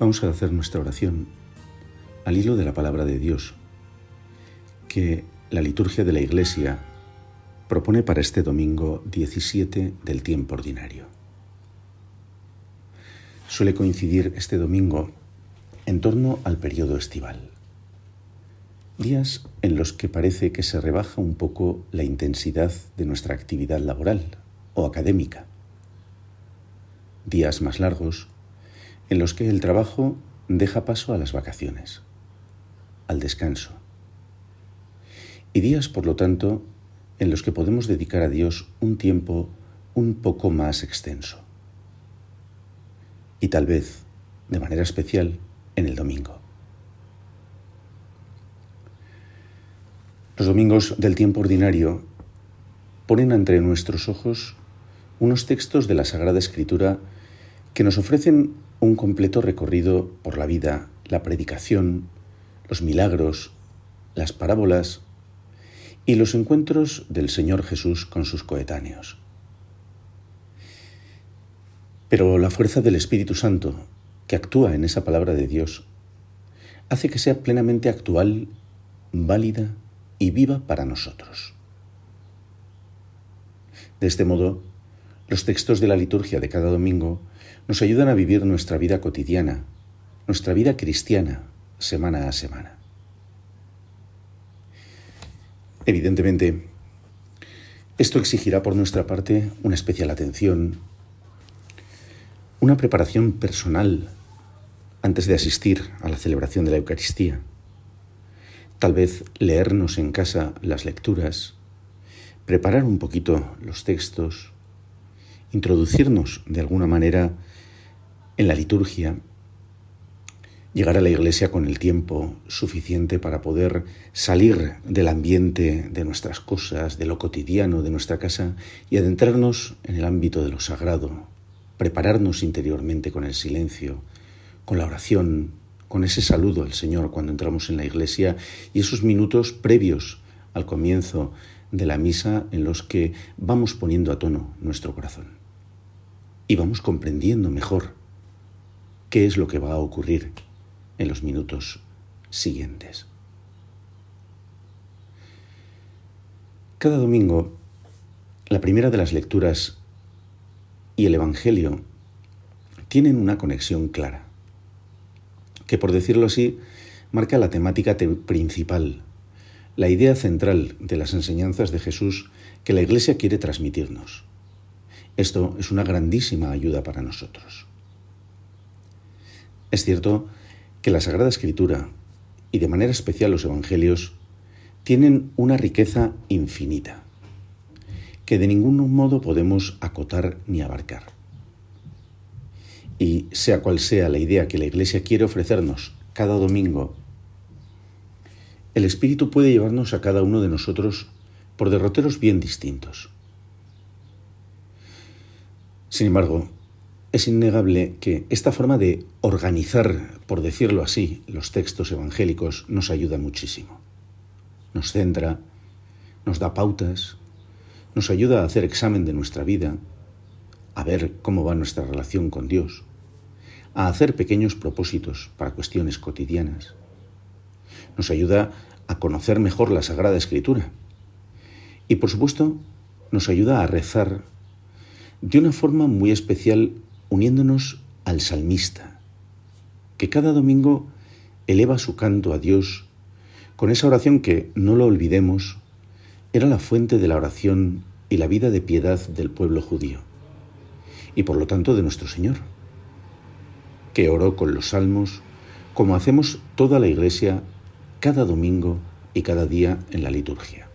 Vamos a hacer nuestra oración al hilo de la palabra de Dios que la liturgia de la Iglesia propone para este domingo 17 del tiempo ordinario. Suele coincidir este domingo en torno al periodo estival, días en los que parece que se rebaja un poco la intensidad de nuestra actividad laboral o académica, días más largos en los que el trabajo deja paso a las vacaciones, al descanso. Y días, por lo tanto, en los que podemos dedicar a Dios un tiempo un poco más extenso. Y tal vez, de manera especial, en el domingo. Los domingos del tiempo ordinario ponen entre nuestros ojos unos textos de la Sagrada Escritura que nos ofrecen un completo recorrido por la vida, la predicación, los milagros, las parábolas y los encuentros del Señor Jesús con sus coetáneos. Pero la fuerza del Espíritu Santo, que actúa en esa palabra de Dios, hace que sea plenamente actual, válida y viva para nosotros. De este modo, los textos de la liturgia de cada domingo nos ayudan a vivir nuestra vida cotidiana, nuestra vida cristiana, semana a semana. Evidentemente, esto exigirá por nuestra parte una especial atención, una preparación personal antes de asistir a la celebración de la Eucaristía. Tal vez leernos en casa las lecturas, preparar un poquito los textos, introducirnos de alguna manera en la liturgia, llegar a la iglesia con el tiempo suficiente para poder salir del ambiente de nuestras cosas, de lo cotidiano de nuestra casa y adentrarnos en el ámbito de lo sagrado, prepararnos interiormente con el silencio, con la oración, con ese saludo al Señor cuando entramos en la iglesia y esos minutos previos al comienzo de la misa en los que vamos poniendo a tono nuestro corazón. Y vamos comprendiendo mejor qué es lo que va a ocurrir en los minutos siguientes. Cada domingo, la primera de las lecturas y el Evangelio tienen una conexión clara, que por decirlo así, marca la temática principal, la idea central de las enseñanzas de Jesús que la Iglesia quiere transmitirnos. Esto es una grandísima ayuda para nosotros. Es cierto que la Sagrada Escritura, y de manera especial los Evangelios, tienen una riqueza infinita, que de ningún modo podemos acotar ni abarcar. Y sea cual sea la idea que la Iglesia quiere ofrecernos cada domingo, el Espíritu puede llevarnos a cada uno de nosotros por derroteros bien distintos. Sin embargo, es innegable que esta forma de organizar, por decirlo así, los textos evangélicos nos ayuda muchísimo. Nos centra, nos da pautas, nos ayuda a hacer examen de nuestra vida, a ver cómo va nuestra relación con Dios, a hacer pequeños propósitos para cuestiones cotidianas. Nos ayuda a conocer mejor la Sagrada Escritura. Y por supuesto, nos ayuda a rezar de una forma muy especial uniéndonos al salmista, que cada domingo eleva su canto a Dios con esa oración que, no lo olvidemos, era la fuente de la oración y la vida de piedad del pueblo judío, y por lo tanto de nuestro Señor, que oró con los salmos como hacemos toda la Iglesia cada domingo y cada día en la liturgia.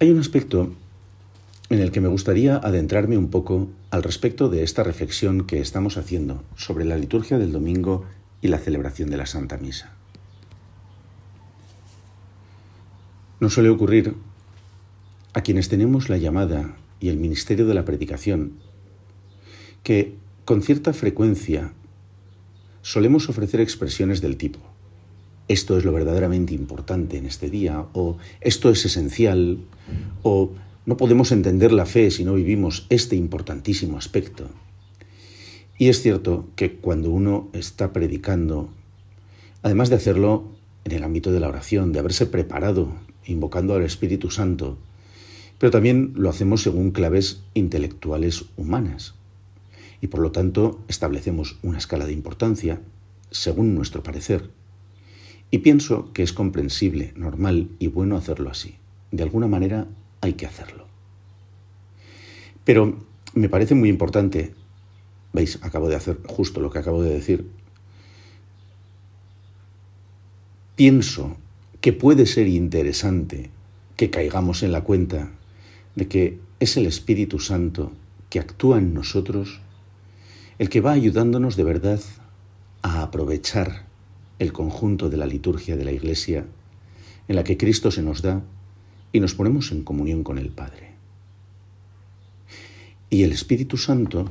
Hay un aspecto en el que me gustaría adentrarme un poco al respecto de esta reflexión que estamos haciendo sobre la liturgia del domingo y la celebración de la Santa Misa. No suele ocurrir a quienes tenemos la llamada y el ministerio de la predicación que con cierta frecuencia solemos ofrecer expresiones del tipo esto es lo verdaderamente importante en este día, o esto es esencial, o no podemos entender la fe si no vivimos este importantísimo aspecto. Y es cierto que cuando uno está predicando, además de hacerlo en el ámbito de la oración, de haberse preparado, invocando al Espíritu Santo, pero también lo hacemos según claves intelectuales humanas. Y por lo tanto establecemos una escala de importancia, según nuestro parecer. Y pienso que es comprensible, normal y bueno hacerlo así. De alguna manera hay que hacerlo. Pero me parece muy importante, veis, acabo de hacer justo lo que acabo de decir, pienso que puede ser interesante que caigamos en la cuenta de que es el Espíritu Santo que actúa en nosotros el que va ayudándonos de verdad a aprovechar el conjunto de la liturgia de la Iglesia en la que Cristo se nos da y nos ponemos en comunión con el Padre. Y el Espíritu Santo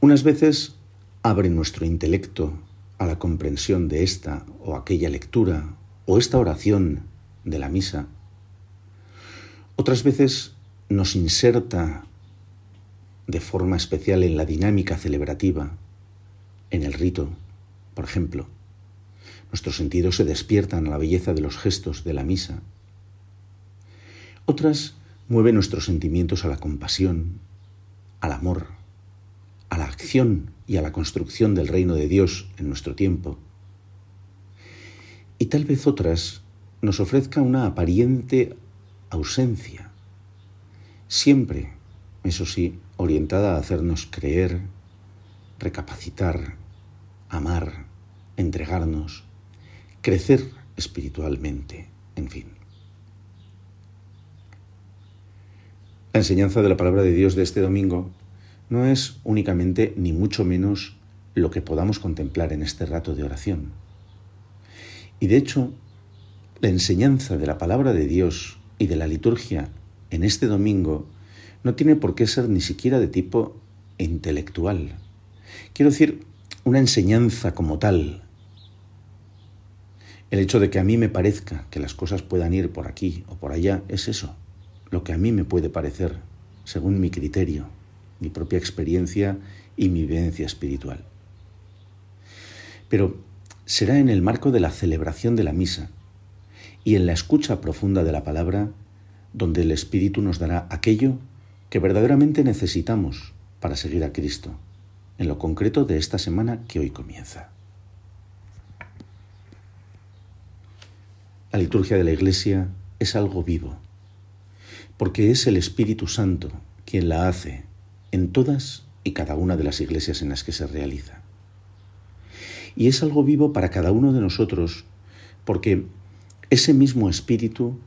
unas veces abre nuestro intelecto a la comprensión de esta o aquella lectura o esta oración de la misa. Otras veces nos inserta de forma especial en la dinámica celebrativa, en el rito, por ejemplo. Nuestros sentidos se despiertan a la belleza de los gestos de la misa. Otras mueven nuestros sentimientos a la compasión, al amor, a la acción y a la construcción del reino de Dios en nuestro tiempo. Y tal vez otras nos ofrezca una aparente ausencia, siempre, eso sí, orientada a hacernos creer, recapacitar, amar, entregarnos, crecer espiritualmente, en fin. La enseñanza de la palabra de Dios de este domingo no es únicamente ni mucho menos lo que podamos contemplar en este rato de oración. Y de hecho, la enseñanza de la palabra de Dios y de la liturgia en este domingo no tiene por qué ser ni siquiera de tipo intelectual. Quiero decir, una enseñanza como tal, el hecho de que a mí me parezca que las cosas puedan ir por aquí o por allá es eso, lo que a mí me puede parecer, según mi criterio, mi propia experiencia y mi vivencia espiritual. Pero será en el marco de la celebración de la misa y en la escucha profunda de la palabra donde el Espíritu nos dará aquello que verdaderamente necesitamos para seguir a Cristo, en lo concreto de esta semana que hoy comienza. La liturgia de la Iglesia es algo vivo, porque es el Espíritu Santo quien la hace en todas y cada una de las iglesias en las que se realiza. Y es algo vivo para cada uno de nosotros, porque ese mismo Espíritu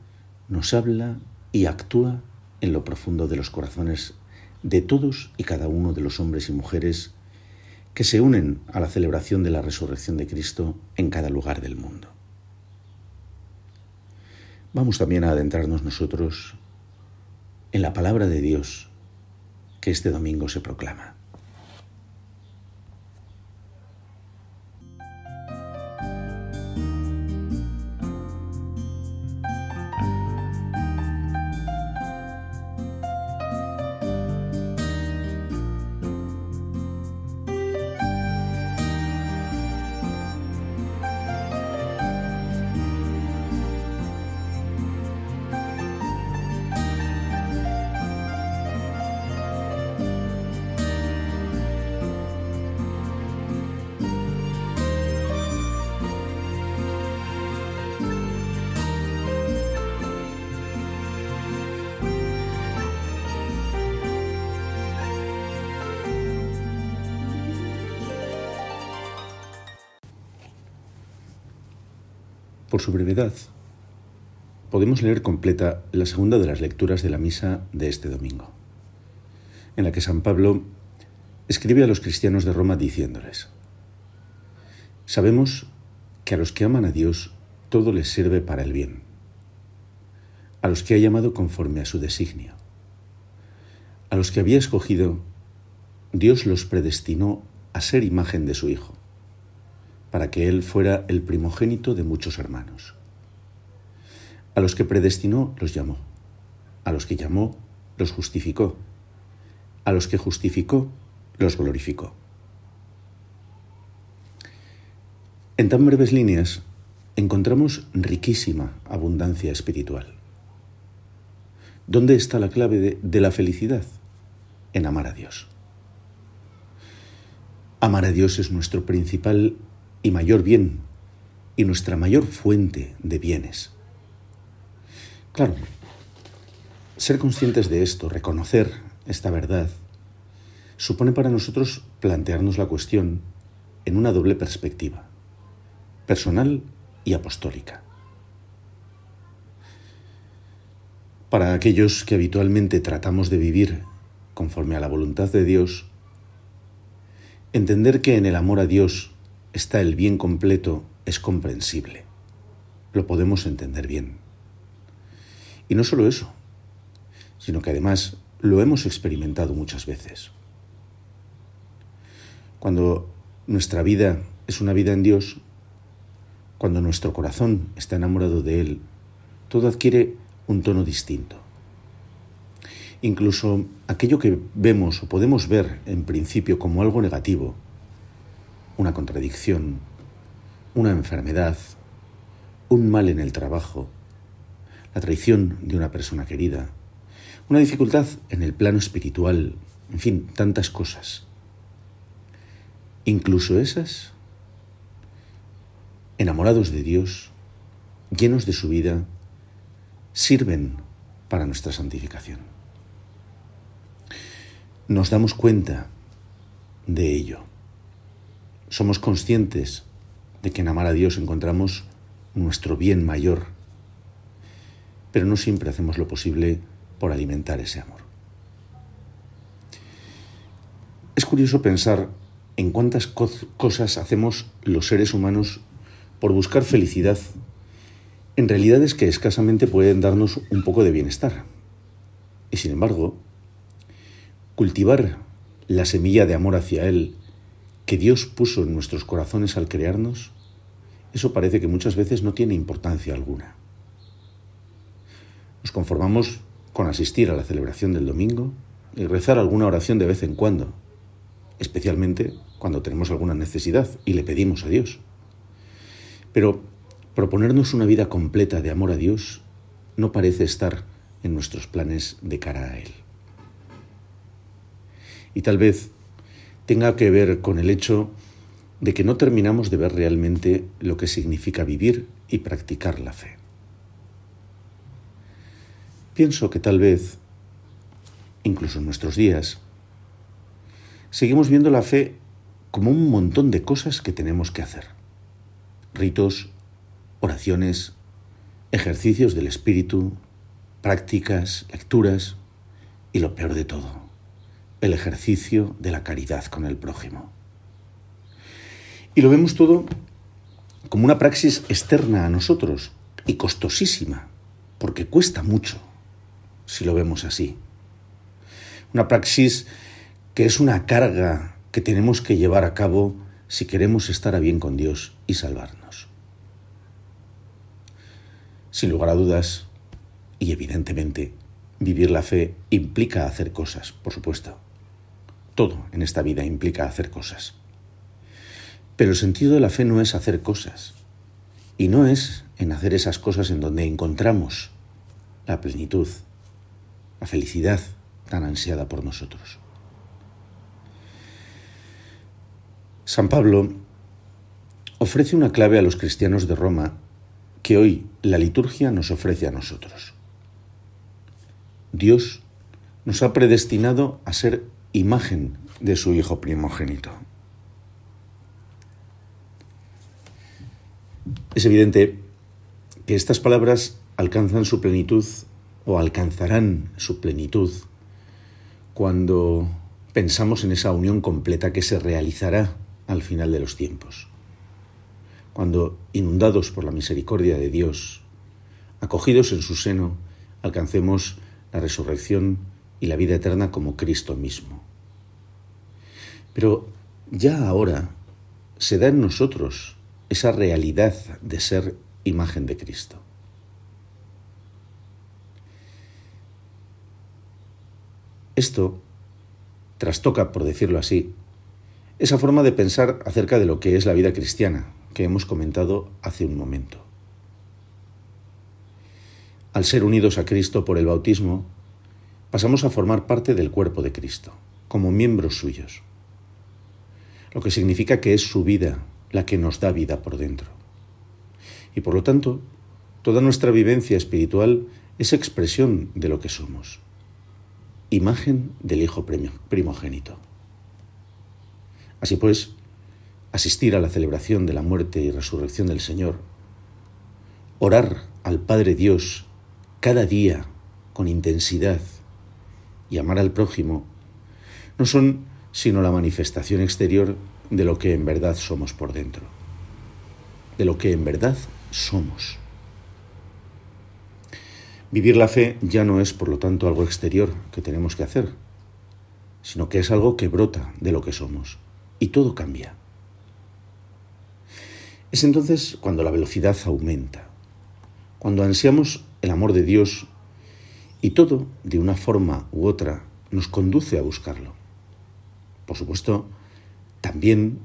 nos habla y actúa en lo profundo de los corazones de todos y cada uno de los hombres y mujeres que se unen a la celebración de la resurrección de Cristo en cada lugar del mundo. Vamos también a adentrarnos nosotros en la palabra de Dios que este domingo se proclama. Por su brevedad, podemos leer completa la segunda de las lecturas de la misa de este domingo, en la que San Pablo escribe a los cristianos de Roma diciéndoles, Sabemos que a los que aman a Dios todo les sirve para el bien, a los que ha llamado conforme a su designio, a los que había escogido, Dios los predestinó a ser imagen de su Hijo, para que Él fuera el primogénito de muchos hermanos. A los que predestinó los llamó, a los que llamó los justificó, a los que justificó los glorificó. En tan breves líneas encontramos riquísima abundancia espiritual. ¿Dónde está la clave de, de, la felicidad? En amar a Dios. Amar a Dios es nuestro principal y mayor bien y nuestra mayor fuente de bienes. Claro, ser conscientes de esto, reconocer esta verdad, supone para nosotros plantearnos la cuestión en una doble perspectiva, personal y apostólica. Para aquellos que habitualmente tratamos de vivir conforme a la voluntad de Dios, entender que en el amor a Dios está el bien completo es comprensible. Lo podemos entender bien. Y no solo eso, sino que además lo hemos experimentado muchas veces. Cuando nuestra vida es una vida en Dios, cuando nuestro corazón está enamorado de Él, todo adquiere un tono distinto. Incluso aquello que vemos o podemos ver en principio como algo negativo, una contradicción, una enfermedad, un mal en el trabajo, la traición de una persona querida, una dificultad en el plano espiritual, en fin, tantas cosas. Incluso esas, enamorados de Dios, llenos de su vida, sirven para nuestra santificación. Nos damos cuenta de ello. Somos conscientes de que en amar a Dios encontramos nuestro bien mayor pero no siempre hacemos lo posible por alimentar ese amor. Es curioso pensar en cuántas cosas hacemos los seres humanos por buscar felicidad en realidades que escasamente pueden darnos un poco de bienestar. Y sin embargo, cultivar la semilla de amor hacia Él que Dios puso en nuestros corazones al crearnos, eso parece que muchas veces no tiene importancia alguna. Nos conformamos con asistir a la celebración del domingo y rezar alguna oración de vez en cuando, especialmente cuando tenemos alguna necesidad y le pedimos a Dios. Pero proponernos una vida completa de amor a Dios no parece estar en nuestros planes de cara a Él. Y tal vez tenga que ver con el hecho de que no terminamos de ver realmente lo que significa vivir y practicar la fe. Pienso que tal vez, incluso en nuestros días, seguimos viendo la fe como un montón de cosas que tenemos que hacer. Ritos, oraciones, ejercicios del espíritu, prácticas, lecturas y lo peor de todo, el ejercicio de la caridad con el prójimo. Y lo vemos todo como una praxis externa a nosotros y costosísima, porque cuesta mucho si lo vemos así. Una praxis que es una carga que tenemos que llevar a cabo si queremos estar a bien con Dios y salvarnos. Sin lugar a dudas, y evidentemente, vivir la fe implica hacer cosas, por supuesto. Todo en esta vida implica hacer cosas. Pero el sentido de la fe no es hacer cosas, y no es en hacer esas cosas en donde encontramos la plenitud la felicidad tan ansiada por nosotros. San Pablo ofrece una clave a los cristianos de Roma que hoy la liturgia nos ofrece a nosotros. Dios nos ha predestinado a ser imagen de su Hijo primogénito. Es evidente que estas palabras alcanzan su plenitud o alcanzarán su plenitud cuando pensamos en esa unión completa que se realizará al final de los tiempos. Cuando, inundados por la misericordia de Dios, acogidos en su seno, alcancemos la resurrección y la vida eterna como Cristo mismo. Pero ya ahora se da en nosotros esa realidad de ser imagen de Cristo. Esto trastoca, por decirlo así, esa forma de pensar acerca de lo que es la vida cristiana que hemos comentado hace un momento. Al ser unidos a Cristo por el bautismo, pasamos a formar parte del cuerpo de Cristo, como miembros suyos, lo que significa que es su vida la que nos da vida por dentro. Y por lo tanto, toda nuestra vivencia espiritual es expresión de lo que somos imagen del Hijo primogénito. Así pues, asistir a la celebración de la muerte y resurrección del Señor, orar al Padre Dios cada día con intensidad y amar al prójimo, no son sino la manifestación exterior de lo que en verdad somos por dentro, de lo que en verdad somos. Vivir la fe ya no es, por lo tanto, algo exterior que tenemos que hacer, sino que es algo que brota de lo que somos. Y todo cambia. Es entonces cuando la velocidad aumenta, cuando ansiamos el amor de Dios y todo, de una forma u otra, nos conduce a buscarlo. Por supuesto, también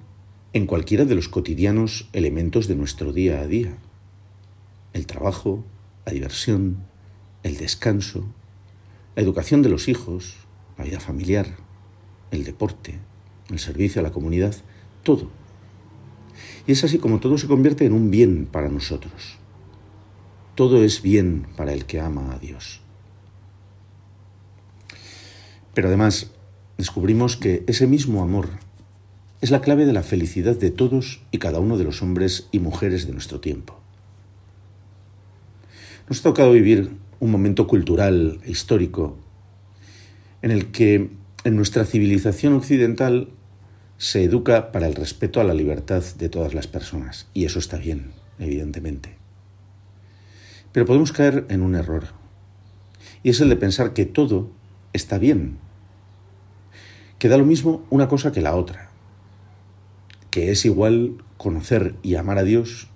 en cualquiera de los cotidianos elementos de nuestro día a día. El trabajo, la diversión, el descanso, la educación de los hijos, la vida familiar, el deporte, el servicio a la comunidad, todo. Y es así como todo se convierte en un bien para nosotros. Todo es bien para el que ama a Dios. Pero además descubrimos que ese mismo amor es la clave de la felicidad de todos y cada uno de los hombres y mujeres de nuestro tiempo. Nos ha tocado vivir un momento cultural e histórico en el que en nuestra civilización occidental se educa para el respeto a la libertad de todas las personas. Y eso está bien, evidentemente. Pero podemos caer en un error. Y es el de pensar que todo está bien. Que da lo mismo una cosa que la otra. Que es igual conocer y amar a Dios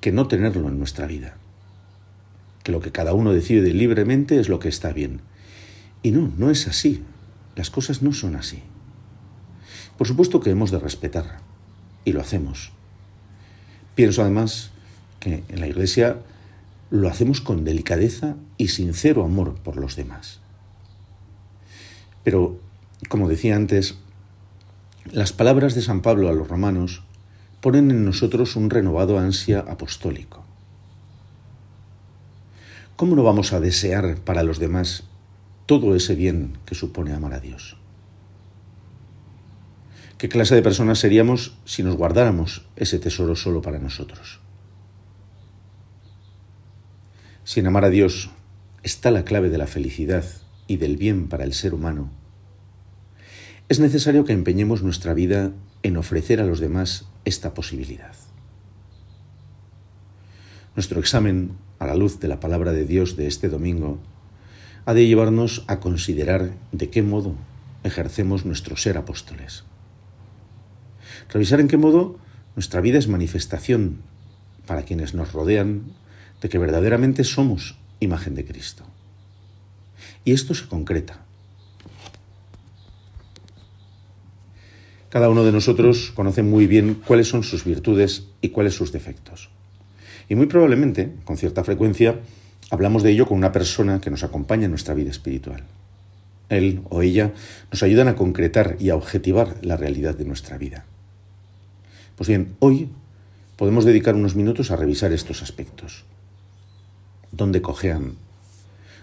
que no tenerlo en nuestra vida que lo que cada uno decide libremente es lo que está bien. Y no, no es así. Las cosas no son así. Por supuesto que hemos de respetar, y lo hacemos. Pienso además que en la Iglesia lo hacemos con delicadeza y sincero amor por los demás. Pero, como decía antes, las palabras de San Pablo a los romanos ponen en nosotros un renovado ansia apostólico. ¿cómo no vamos a desear para los demás todo ese bien que supone amar a Dios? ¿Qué clase de personas seríamos si nos guardáramos ese tesoro solo para nosotros? Si en amar a Dios está la clave de la felicidad y del bien para el ser humano, es necesario que empeñemos nuestra vida en ofrecer a los demás esta posibilidad. Nuestro examen a la luz de la palabra de Dios de este domingo, ha de llevarnos a considerar de qué modo ejercemos nuestro ser apóstoles. Revisar en qué modo nuestra vida es manifestación para quienes nos rodean de que verdaderamente somos imagen de Cristo. Y esto se concreta. Cada uno de nosotros conoce muy bien cuáles son sus virtudes y cuáles sus defectos. Y muy probablemente, con cierta frecuencia, hablamos de ello con una persona que nos acompaña en nuestra vida espiritual. Él o ella nos ayudan a concretar y a objetivar la realidad de nuestra vida. Pues bien, hoy podemos dedicar unos minutos a revisar estos aspectos. ¿Dónde cojean?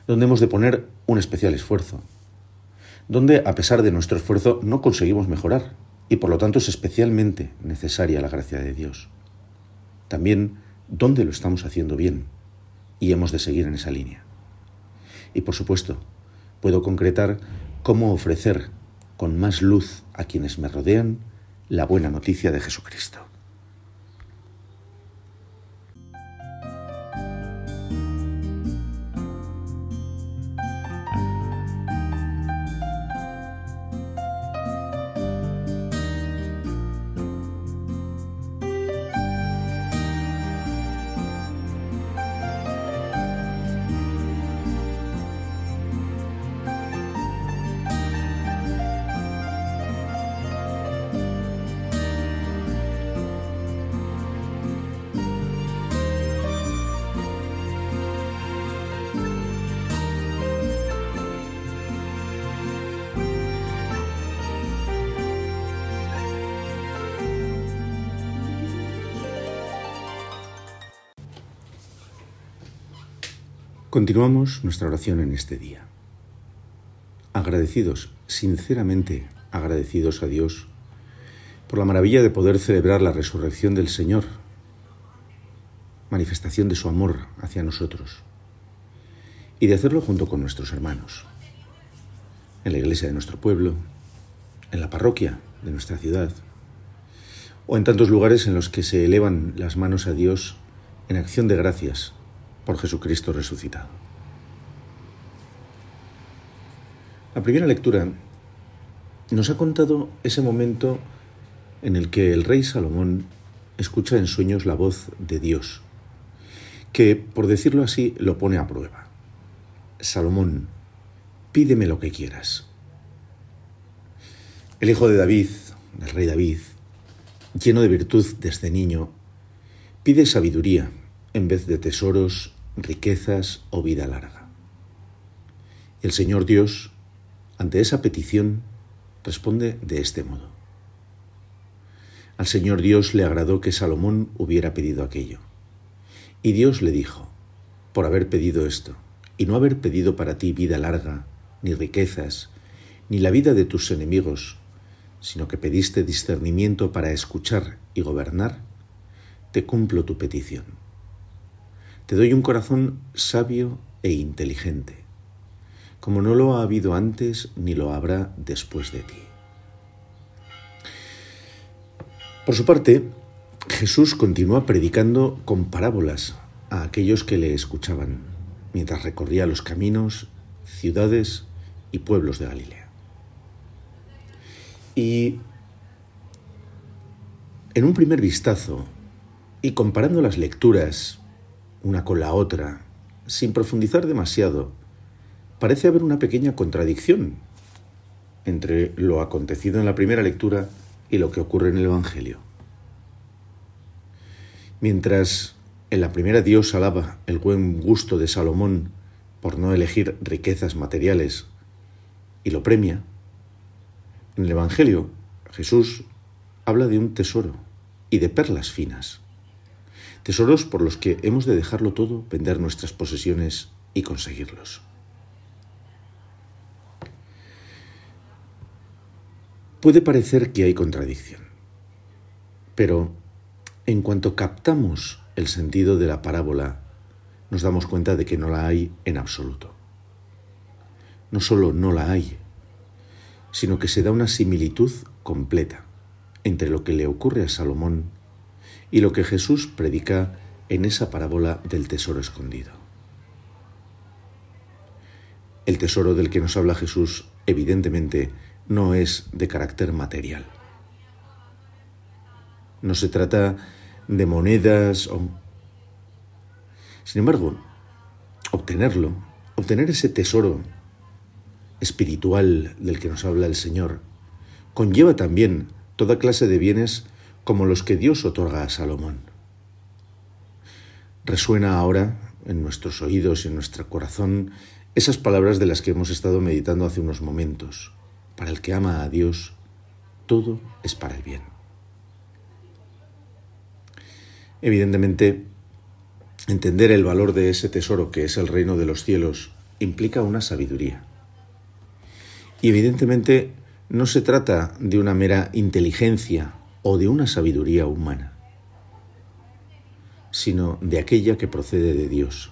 ¿Dónde hemos de poner un especial esfuerzo? ¿Dónde, a pesar de nuestro esfuerzo, no conseguimos mejorar? Y por lo tanto es especialmente necesaria la gracia de Dios. También dónde lo estamos haciendo bien y hemos de seguir en esa línea. Y por supuesto, puedo concretar cómo ofrecer con más luz a quienes me rodean la buena noticia de Jesucristo. Continuamos nuestra oración en este día. Agradecidos, sinceramente agradecidos a Dios por la maravilla de poder celebrar la resurrección del Señor, manifestación de su amor hacia nosotros, y de hacerlo junto con nuestros hermanos, en la iglesia de nuestro pueblo, en la parroquia de nuestra ciudad, o en tantos lugares en los que se elevan las manos a Dios en acción de gracias por Jesucristo resucitado. La primera lectura nos ha contado ese momento en el que el rey Salomón escucha en sueños la voz de Dios, que, por decirlo así, lo pone a prueba. Salomón, pídeme lo que quieras. El hijo de David, el rey David, lleno de virtud desde niño, pide sabiduría en vez de tesoros riquezas o vida larga. El Señor Dios, ante esa petición, responde de este modo. Al Señor Dios le agradó que Salomón hubiera pedido aquello. Y Dios le dijo, por haber pedido esto, y no haber pedido para ti vida larga, ni riquezas, ni la vida de tus enemigos, sino que pediste discernimiento para escuchar y gobernar, te cumplo tu petición. Te doy un corazón sabio e inteligente, como no lo ha habido antes ni lo habrá después de ti. Por su parte, Jesús continúa predicando con parábolas a aquellos que le escuchaban, mientras recorría los caminos, ciudades y pueblos de Galilea. Y en un primer vistazo, y comparando las lecturas una con la otra, sin profundizar demasiado, parece haber una pequeña contradicción entre lo acontecido en la primera lectura y lo que ocurre en el Evangelio. Mientras en la primera Dios alaba el buen gusto de Salomón por no elegir riquezas materiales y lo premia, en el Evangelio Jesús habla de un tesoro y de perlas finas tesoros por los que hemos de dejarlo todo, vender nuestras posesiones y conseguirlos. Puede parecer que hay contradicción, pero en cuanto captamos el sentido de la parábola, nos damos cuenta de que no la hay en absoluto. No solo no la hay, sino que se da una similitud completa entre lo que le ocurre a Salomón y lo que Jesús predica en esa parábola del tesoro escondido. El tesoro del que nos habla Jesús evidentemente no es de carácter material. No se trata de monedas. Sin embargo, obtenerlo, obtener ese tesoro espiritual del que nos habla el Señor, conlleva también toda clase de bienes como los que Dios otorga a Salomón. Resuena ahora en nuestros oídos y en nuestro corazón esas palabras de las que hemos estado meditando hace unos momentos. Para el que ama a Dios, todo es para el bien. Evidentemente, entender el valor de ese tesoro que es el reino de los cielos implica una sabiduría. Y evidentemente no se trata de una mera inteligencia o de una sabiduría humana, sino de aquella que procede de Dios,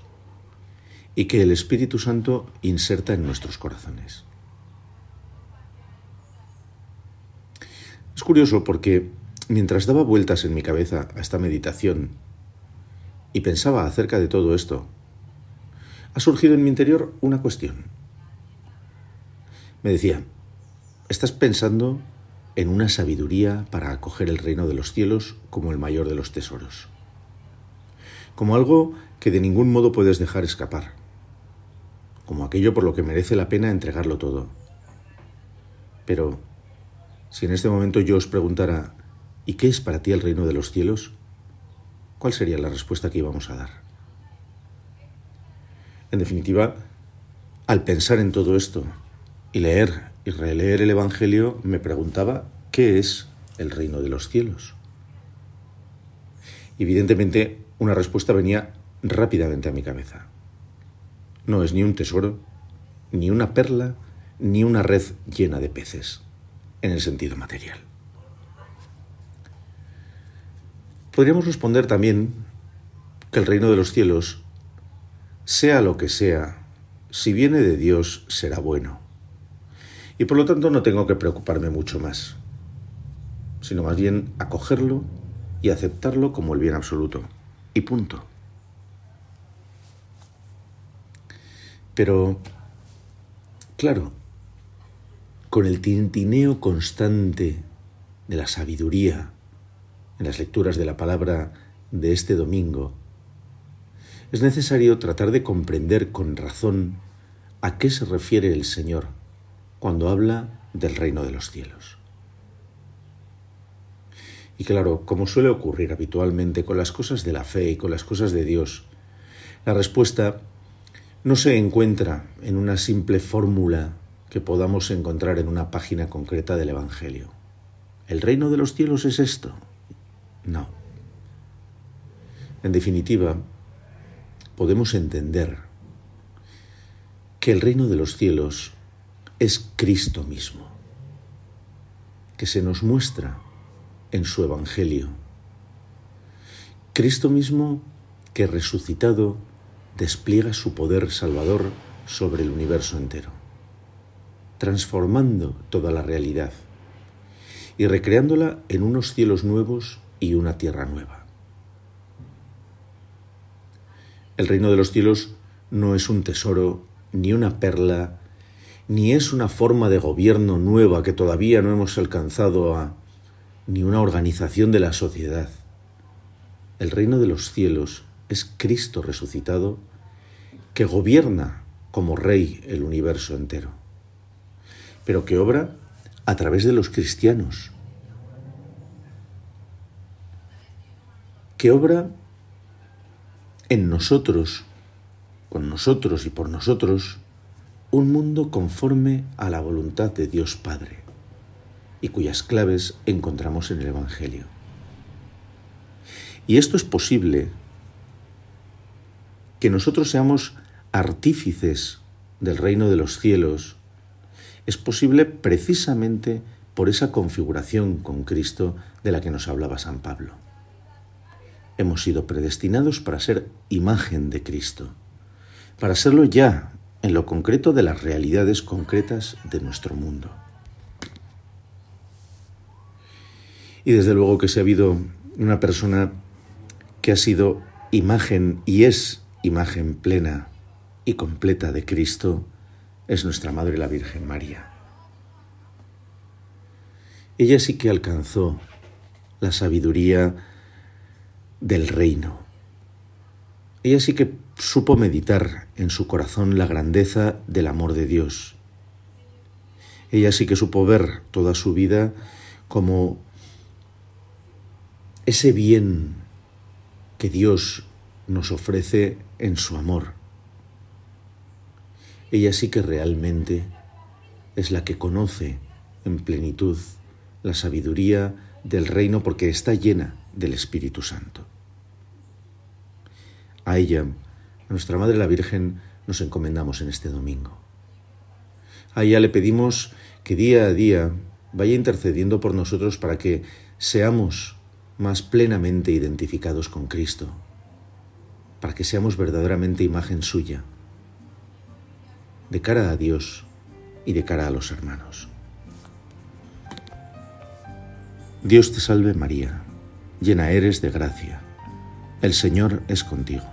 y que el Espíritu Santo inserta en nuestros corazones. Es curioso porque mientras daba vueltas en mi cabeza a esta meditación y pensaba acerca de todo esto, ha surgido en mi interior una cuestión. Me decía, estás pensando en una sabiduría para acoger el reino de los cielos como el mayor de los tesoros, como algo que de ningún modo puedes dejar escapar, como aquello por lo que merece la pena entregarlo todo. Pero, si en este momento yo os preguntara, ¿y qué es para ti el reino de los cielos? ¿Cuál sería la respuesta que íbamos a dar? En definitiva, al pensar en todo esto y leer y releer el Evangelio, me preguntaba, ¿qué es el reino de los cielos? Evidentemente, una respuesta venía rápidamente a mi cabeza. No es ni un tesoro, ni una perla, ni una red llena de peces, en el sentido material. Podríamos responder también que el reino de los cielos sea lo que sea, si viene de Dios será bueno. Y por lo tanto no tengo que preocuparme mucho más, sino más bien acogerlo y aceptarlo como el bien absoluto. Y punto. Pero, claro, con el tintineo constante de la sabiduría en las lecturas de la palabra de este domingo, es necesario tratar de comprender con razón a qué se refiere el Señor cuando habla del reino de los cielos. Y claro, como suele ocurrir habitualmente con las cosas de la fe y con las cosas de Dios, la respuesta no se encuentra en una simple fórmula que podamos encontrar en una página concreta del Evangelio. ¿El reino de los cielos es esto? No. En definitiva, podemos entender que el reino de los cielos es Cristo mismo, que se nos muestra en su Evangelio. Cristo mismo que resucitado despliega su poder salvador sobre el universo entero, transformando toda la realidad y recreándola en unos cielos nuevos y una tierra nueva. El reino de los cielos no es un tesoro, ni una perla, ni es una forma de gobierno nueva que todavía no hemos alcanzado a, ni una organización de la sociedad. El reino de los cielos es Cristo resucitado que gobierna como rey el universo entero, pero que obra a través de los cristianos, que obra en nosotros, con nosotros y por nosotros, un mundo conforme a la voluntad de Dios Padre, y cuyas claves encontramos en el Evangelio. Y esto es posible, que nosotros seamos artífices del reino de los cielos, es posible precisamente por esa configuración con Cristo de la que nos hablaba San Pablo hemos sido predestinados para ser imagen de Cristo, para serlo ya en lo concreto de las realidades concretas de nuestro mundo. Y desde luego que si ha habido una persona que ha sido imagen y es imagen plena y completa de Cristo, es nuestra Madre la Virgen María. Ella sí que alcanzó la sabiduría del reino. Ella sí que supo meditar en su corazón la grandeza del amor de Dios. Ella sí que supo ver toda su vida como ese bien que Dios nos ofrece en su amor. Ella sí que realmente es la que conoce en plenitud la sabiduría del reino porque está llena del Espíritu Santo. A ella, a nuestra Madre la Virgen, nos encomendamos en este domingo. A ella le pedimos que día a día vaya intercediendo por nosotros para que seamos más plenamente identificados con Cristo, para que seamos verdaderamente imagen suya de cara a Dios y de cara a los hermanos. Dios te salve María, llena eres de gracia, el Señor es contigo.